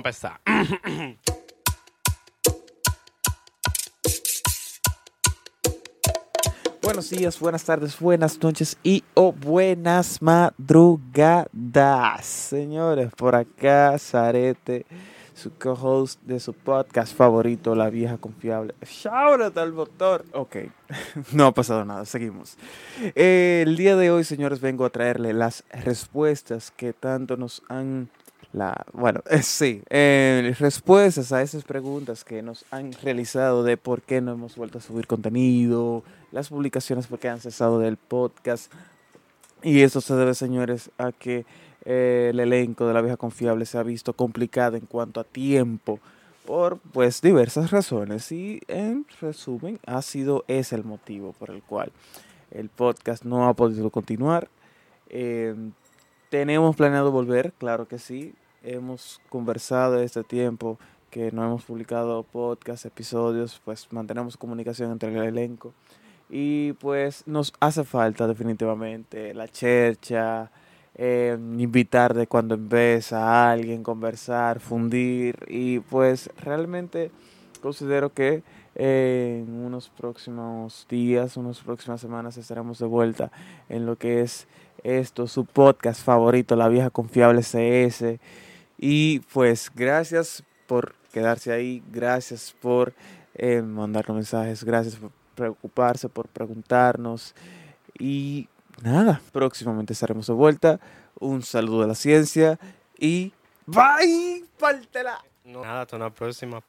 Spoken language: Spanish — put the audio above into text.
empezar. Buenos días, buenas tardes, buenas noches y o buenas madrugadas. Señores, por acá Zarete, su co-host de su podcast favorito, La Vieja Confiable. Shout al motor. Ok, no ha pasado nada, seguimos. Eh, el día de hoy, señores, vengo a traerle las respuestas que tanto nos han la, bueno, eh, sí, eh, respuestas a esas preguntas que nos han realizado de por qué no hemos vuelto a subir contenido, las publicaciones porque han cesado del podcast. Y eso se debe, señores, a que eh, el elenco de la vieja confiable se ha visto complicado en cuanto a tiempo por pues diversas razones y en resumen ha sido ese el motivo por el cual el podcast no ha podido continuar. Tenemos planeado volver, claro que sí, hemos conversado este tiempo que no hemos publicado podcast, episodios, pues mantenemos comunicación entre el elenco. Y pues nos hace falta definitivamente la chercha, eh, invitar de cuando vez a alguien, conversar, fundir. Y pues realmente considero que en unos próximos días, unas próximas semanas estaremos de vuelta en lo que es esto, su podcast favorito, La Vieja Confiable CS. Y pues gracias por quedarse ahí, gracias por eh, mandarnos mensajes, gracias por preocuparse, por preguntarnos. Y nada, próximamente estaremos de vuelta. Un saludo a la ciencia y bye, pártela. nada, hasta una próxima.